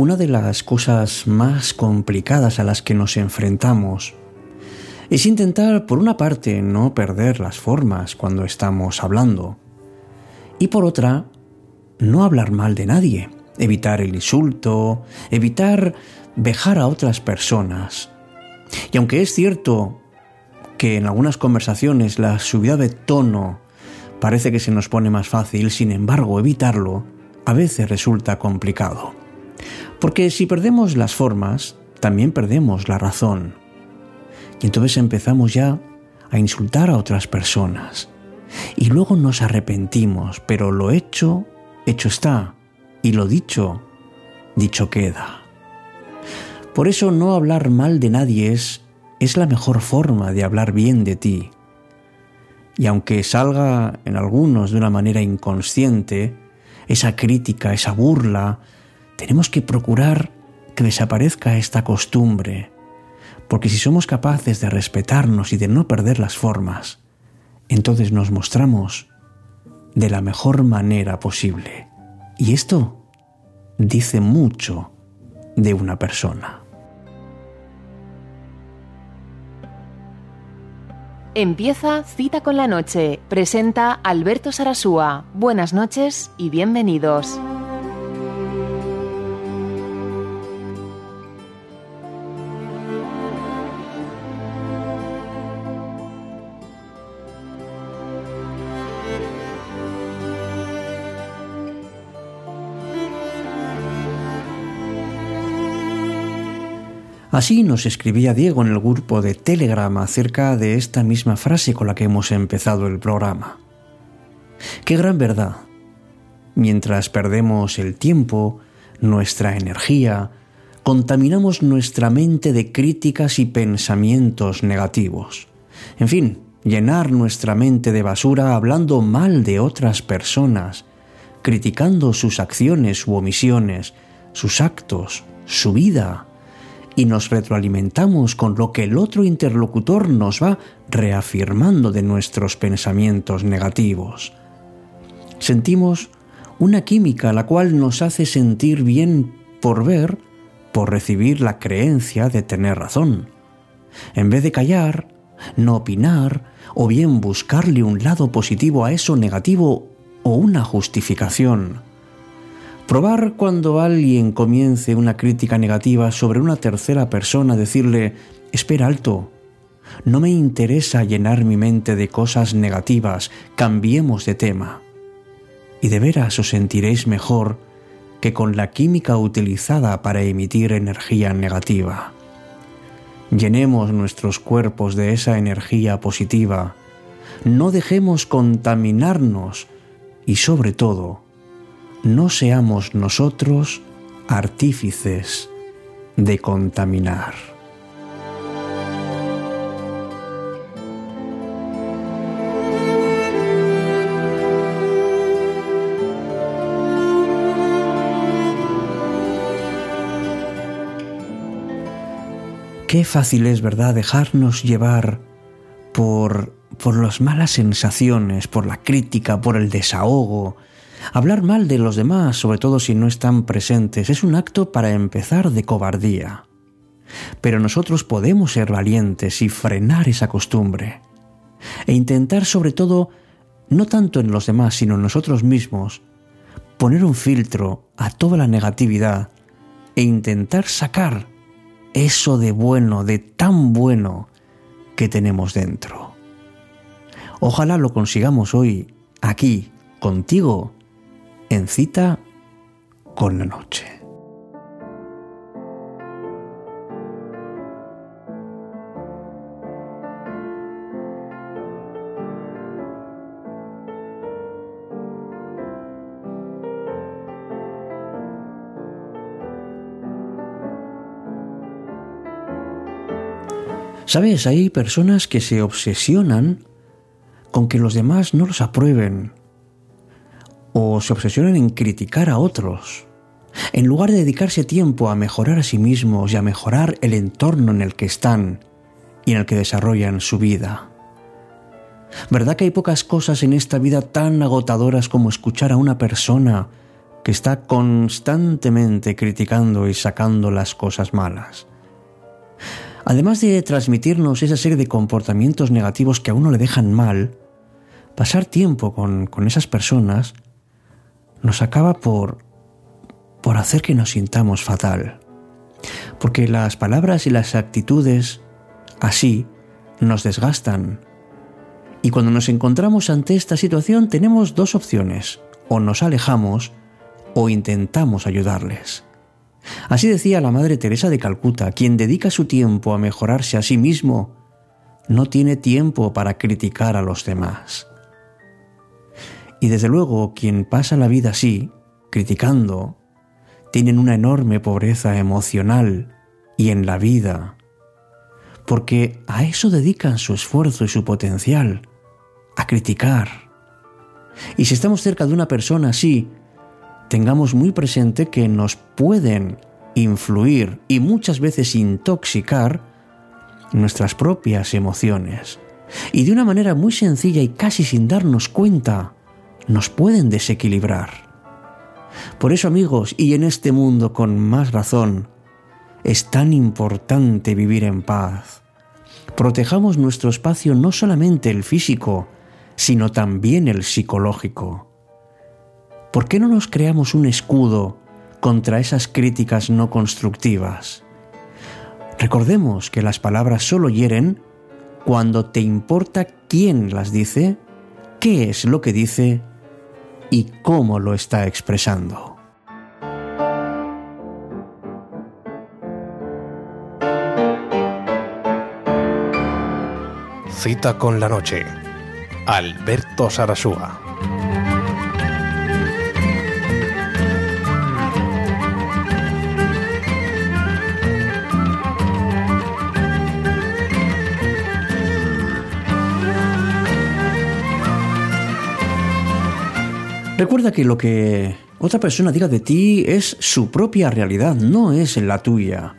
Una de las cosas más complicadas a las que nos enfrentamos es intentar, por una parte, no perder las formas cuando estamos hablando, y por otra, no hablar mal de nadie, evitar el insulto, evitar vejar a otras personas. Y aunque es cierto que en algunas conversaciones la subida de tono parece que se nos pone más fácil, sin embargo, evitarlo a veces resulta complicado. Porque si perdemos las formas, también perdemos la razón. Y entonces empezamos ya a insultar a otras personas. Y luego nos arrepentimos, pero lo hecho, hecho está. Y lo dicho, dicho queda. Por eso no hablar mal de nadie es, es la mejor forma de hablar bien de ti. Y aunque salga en algunos de una manera inconsciente, esa crítica, esa burla, tenemos que procurar que desaparezca esta costumbre, porque si somos capaces de respetarnos y de no perder las formas, entonces nos mostramos de la mejor manera posible. Y esto dice mucho de una persona. Empieza Cita con la Noche. Presenta Alberto Sarasúa. Buenas noches y bienvenidos. Así nos escribía Diego en el grupo de Telegram acerca de esta misma frase con la que hemos empezado el programa. Qué gran verdad. Mientras perdemos el tiempo, nuestra energía, contaminamos nuestra mente de críticas y pensamientos negativos. En fin, llenar nuestra mente de basura hablando mal de otras personas, criticando sus acciones u omisiones, sus actos, su vida, y nos retroalimentamos con lo que el otro interlocutor nos va reafirmando de nuestros pensamientos negativos. Sentimos una química la cual nos hace sentir bien por ver, por recibir la creencia de tener razón. En vez de callar, no opinar, o bien buscarle un lado positivo a eso negativo o una justificación. Probar cuando alguien comience una crítica negativa sobre una tercera persona, decirle, espera alto, no me interesa llenar mi mente de cosas negativas, cambiemos de tema. Y de veras os sentiréis mejor que con la química utilizada para emitir energía negativa. Llenemos nuestros cuerpos de esa energía positiva, no dejemos contaminarnos y sobre todo, no seamos nosotros artífices de contaminar. Qué fácil es, ¿verdad?, dejarnos llevar por, por las malas sensaciones, por la crítica, por el desahogo, Hablar mal de los demás, sobre todo si no están presentes, es un acto para empezar de cobardía. Pero nosotros podemos ser valientes y frenar esa costumbre. E intentar sobre todo, no tanto en los demás, sino en nosotros mismos, poner un filtro a toda la negatividad e intentar sacar eso de bueno, de tan bueno que tenemos dentro. Ojalá lo consigamos hoy, aquí, contigo, en cita con la noche. Sabes, hay personas que se obsesionan con que los demás no los aprueben, o se obsesionan en criticar a otros, en lugar de dedicarse tiempo a mejorar a sí mismos y a mejorar el entorno en el que están y en el que desarrollan su vida. ¿Verdad que hay pocas cosas en esta vida tan agotadoras como escuchar a una persona que está constantemente criticando y sacando las cosas malas. Además de transmitirnos esa serie de comportamientos negativos que a uno le dejan mal, pasar tiempo con, con esas personas nos acaba por, por hacer que nos sintamos fatal. Porque las palabras y las actitudes así nos desgastan. Y cuando nos encontramos ante esta situación tenemos dos opciones. O nos alejamos o intentamos ayudarles. Así decía la Madre Teresa de Calcuta, quien dedica su tiempo a mejorarse a sí mismo, no tiene tiempo para criticar a los demás. Y desde luego, quien pasa la vida así, criticando, tienen una enorme pobreza emocional y en la vida, porque a eso dedican su esfuerzo y su potencial, a criticar. Y si estamos cerca de una persona así, tengamos muy presente que nos pueden influir y muchas veces intoxicar nuestras propias emociones. Y de una manera muy sencilla y casi sin darnos cuenta, nos pueden desequilibrar. Por eso amigos, y en este mundo con más razón, es tan importante vivir en paz. Protejamos nuestro espacio no solamente el físico, sino también el psicológico. ¿Por qué no nos creamos un escudo contra esas críticas no constructivas? Recordemos que las palabras solo hieren cuando te importa quién las dice, qué es lo que dice y cómo lo está expresando. Cita con la noche. Alberto Sarasúa. Recuerda que lo que otra persona diga de ti es su propia realidad, no es la tuya.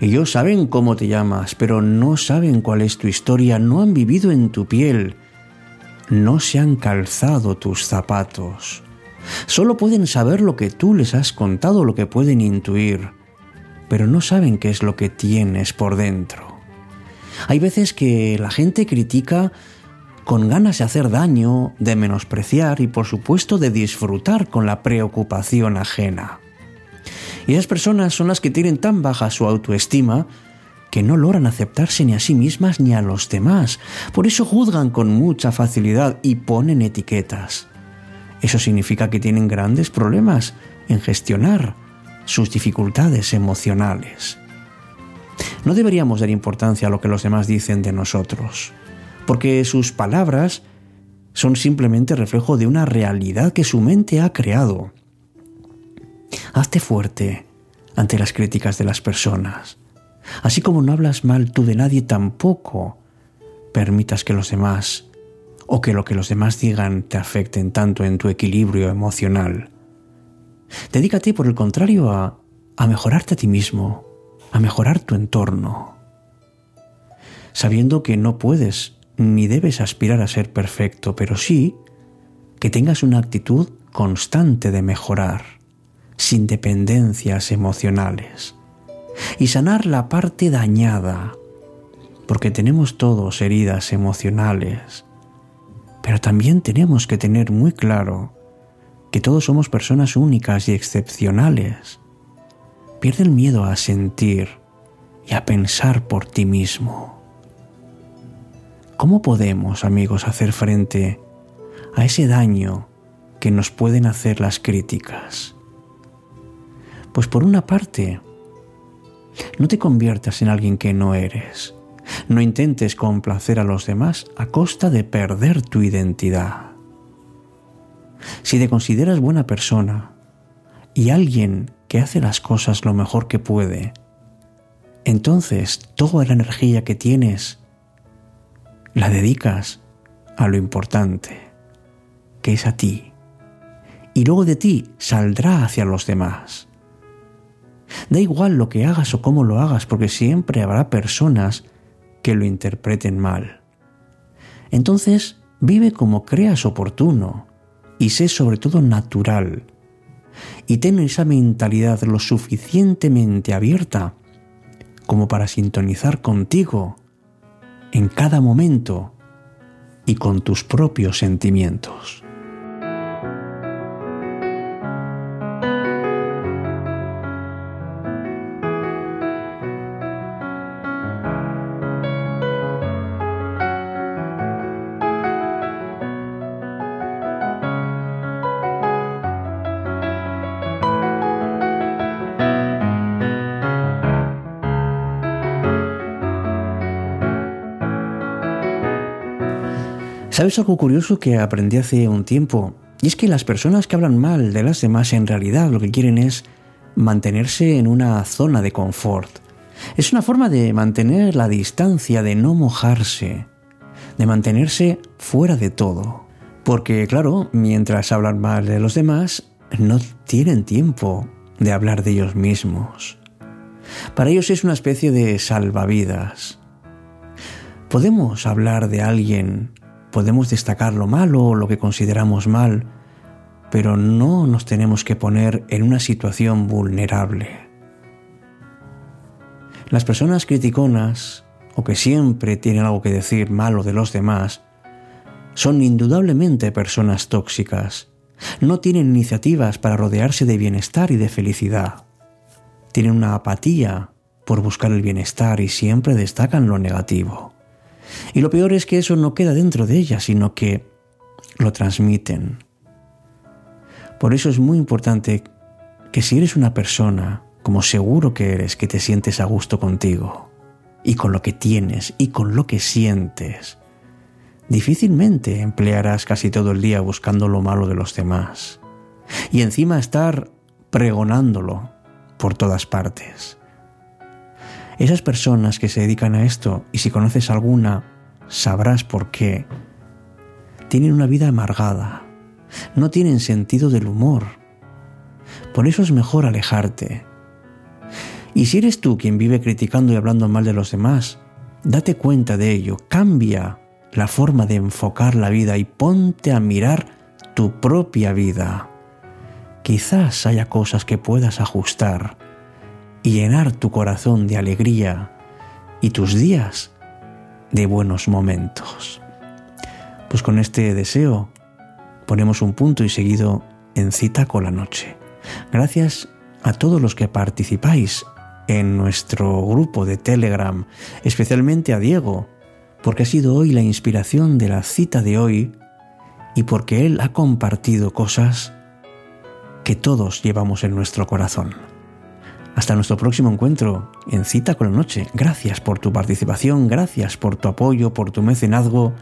Ellos saben cómo te llamas, pero no saben cuál es tu historia, no han vivido en tu piel, no se han calzado tus zapatos. Solo pueden saber lo que tú les has contado, lo que pueden intuir, pero no saben qué es lo que tienes por dentro. Hay veces que la gente critica con ganas de hacer daño, de menospreciar y por supuesto de disfrutar con la preocupación ajena. Y esas personas son las que tienen tan baja su autoestima que no logran aceptarse ni a sí mismas ni a los demás. Por eso juzgan con mucha facilidad y ponen etiquetas. Eso significa que tienen grandes problemas en gestionar sus dificultades emocionales. No deberíamos dar importancia a lo que los demás dicen de nosotros porque sus palabras son simplemente reflejo de una realidad que su mente ha creado. Hazte fuerte ante las críticas de las personas. Así como no hablas mal tú de nadie, tampoco permitas que los demás o que lo que los demás digan te afecten tanto en tu equilibrio emocional. Dedícate, por el contrario, a, a mejorarte a ti mismo, a mejorar tu entorno, sabiendo que no puedes ni debes aspirar a ser perfecto, pero sí que tengas una actitud constante de mejorar, sin dependencias emocionales, y sanar la parte dañada, porque tenemos todos heridas emocionales, pero también tenemos que tener muy claro que todos somos personas únicas y excepcionales. Pierde el miedo a sentir y a pensar por ti mismo. ¿Cómo podemos, amigos, hacer frente a ese daño que nos pueden hacer las críticas? Pues por una parte, no te conviertas en alguien que no eres. No intentes complacer a los demás a costa de perder tu identidad. Si te consideras buena persona y alguien que hace las cosas lo mejor que puede, entonces toda la energía que tienes la dedicas a lo importante, que es a ti, y luego de ti saldrá hacia los demás. Da igual lo que hagas o cómo lo hagas, porque siempre habrá personas que lo interpreten mal. Entonces, vive como creas oportuno y sé sobre todo natural. y ten esa mentalidad lo suficientemente abierta como para sintonizar contigo en cada momento y con tus propios sentimientos. ¿Sabes algo curioso que aprendí hace un tiempo? Y es que las personas que hablan mal de las demás en realidad lo que quieren es mantenerse en una zona de confort. Es una forma de mantener la distancia, de no mojarse, de mantenerse fuera de todo. Porque claro, mientras hablan mal de los demás, no tienen tiempo de hablar de ellos mismos. Para ellos es una especie de salvavidas. Podemos hablar de alguien podemos destacar lo malo o lo que consideramos mal, pero no nos tenemos que poner en una situación vulnerable. Las personas criticonas o que siempre tienen algo que decir malo de los demás son indudablemente personas tóxicas. No tienen iniciativas para rodearse de bienestar y de felicidad. Tienen una apatía por buscar el bienestar y siempre destacan lo negativo. Y lo peor es que eso no queda dentro de ella, sino que lo transmiten. Por eso es muy importante que si eres una persona, como seguro que eres, que te sientes a gusto contigo, y con lo que tienes, y con lo que sientes, difícilmente emplearás casi todo el día buscando lo malo de los demás. Y encima estar pregonándolo por todas partes. Esas personas que se dedican a esto, y si conoces alguna, sabrás por qué, tienen una vida amargada, no tienen sentido del humor. Por eso es mejor alejarte. Y si eres tú quien vive criticando y hablando mal de los demás, date cuenta de ello, cambia la forma de enfocar la vida y ponte a mirar tu propia vida. Quizás haya cosas que puedas ajustar y llenar tu corazón de alegría y tus días de buenos momentos. Pues con este deseo ponemos un punto y seguido en cita con la noche. Gracias a todos los que participáis en nuestro grupo de Telegram, especialmente a Diego, porque ha sido hoy la inspiración de la cita de hoy y porque él ha compartido cosas que todos llevamos en nuestro corazón. Hasta nuestro próximo encuentro en Cita con la Noche. Gracias por tu participación, gracias por tu apoyo, por tu mecenazgo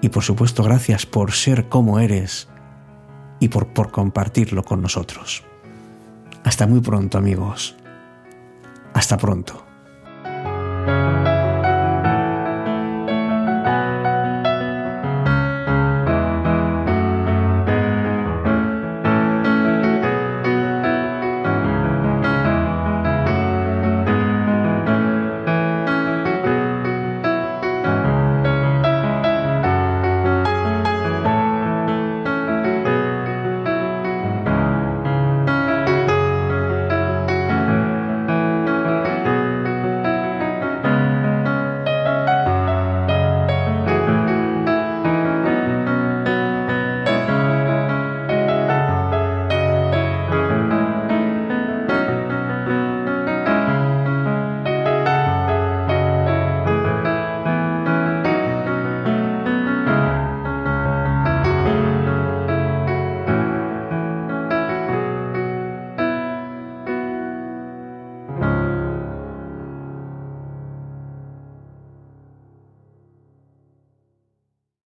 y por supuesto gracias por ser como eres y por, por compartirlo con nosotros. Hasta muy pronto amigos. Hasta pronto.